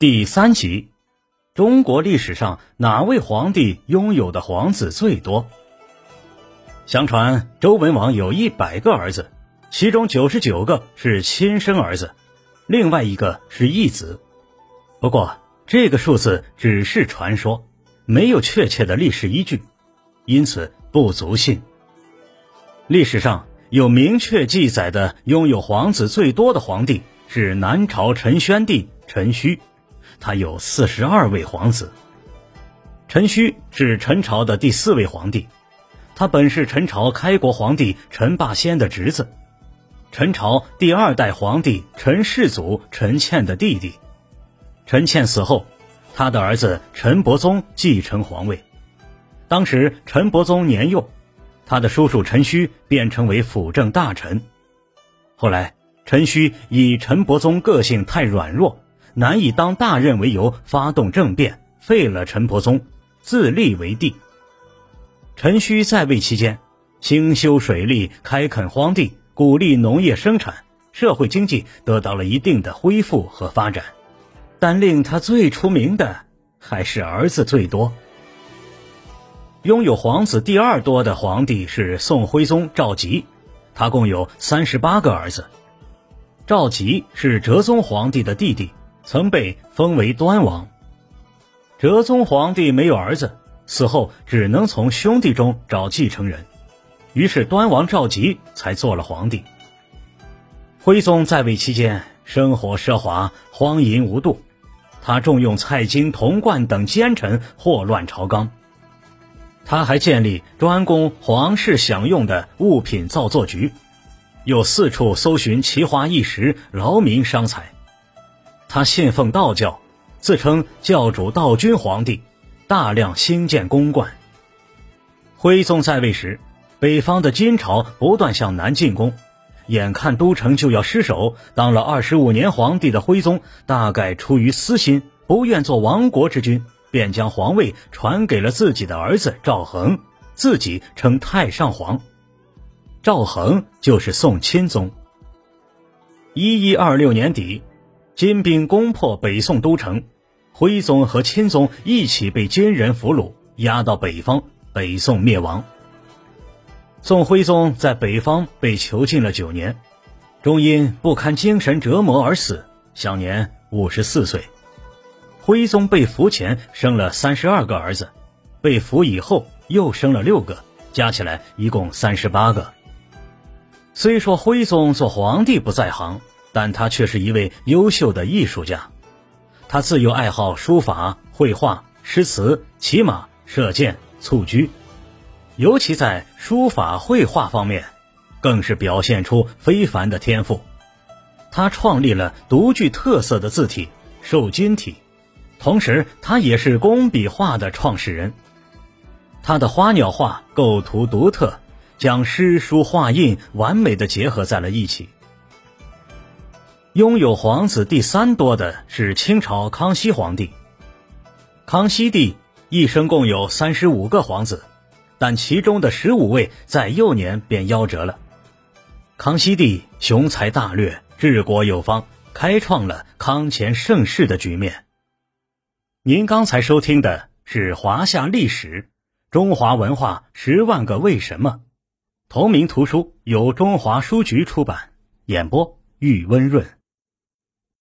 第三集：中国历史上哪位皇帝拥有的皇子最多？相传周文王有一百个儿子，其中九十九个是亲生儿子，另外一个是义子。不过这个数字只是传说，没有确切的历史依据，因此不足信。历史上有明确记载的拥有皇子最多的皇帝是南朝陈宣帝陈顼，他有四十二位皇子。陈顼是陈朝的第四位皇帝。他本是陈朝开国皇帝陈霸先的侄子，陈朝第二代皇帝陈世祖陈倩的弟弟。陈倩死后，他的儿子陈伯宗继承皇位。当时陈伯宗年幼，他的叔叔陈顼便成为辅政大臣。后来，陈顼以陈伯宗个性太软弱，难以当大任为由，发动政变，废了陈伯宗，自立为帝。陈顼在位期间，兴修水利，开垦荒地，鼓励农业生产，社会经济得到了一定的恢复和发展。但令他最出名的还是儿子最多。拥有皇子第二多的皇帝是宋徽宗赵佶，他共有三十八个儿子。赵佶是哲宗皇帝的弟弟，曾被封为端王。哲宗皇帝没有儿子。死后只能从兄弟中找继承人，于是端王赵佶才做了皇帝。徽宗在位期间，生活奢华，荒淫无度，他重用蔡京、童贯等奸臣，祸乱朝纲。他还建立专供皇室享用的物品造作局，又四处搜寻奇花异石，劳民伤财。他信奉道教，自称教主道君皇帝。大量兴建宫观。徽宗在位时，北方的金朝不断向南进攻，眼看都城就要失守。当了二十五年皇帝的徽宗，大概出于私心，不愿做亡国之君，便将皇位传给了自己的儿子赵恒，自己称太上皇。赵恒就是宋钦宗。一一二六年底，金兵攻破北宋都城。徽宗和钦宗一起被金人俘虏，押到北方，北宋灭亡。宋徽宗在北方被囚禁了九年，终因不堪精神折磨而死，享年五十四岁。徽宗被俘前生了三十二个儿子，被俘以后又生了六个，加起来一共三十八个。虽说徽宗做皇帝不在行，但他却是一位优秀的艺术家。他自幼爱好书法、绘画、诗词、骑马、射箭、蹴鞠，尤其在书法绘画方面，更是表现出非凡的天赋。他创立了独具特色的字体——瘦金体，同时他也是工笔画的创始人。他的花鸟画构图独特，将诗书画印完美的结合在了一起。拥有皇子第三多的是清朝康熙皇帝。康熙帝一生共有三十五个皇子，但其中的十五位在幼年便夭折了。康熙帝雄才大略，治国有方，开创了康乾盛世的局面。您刚才收听的是《华夏历史：中华文化十万个为什么》，同名图书由中华书局出版，演播玉温润。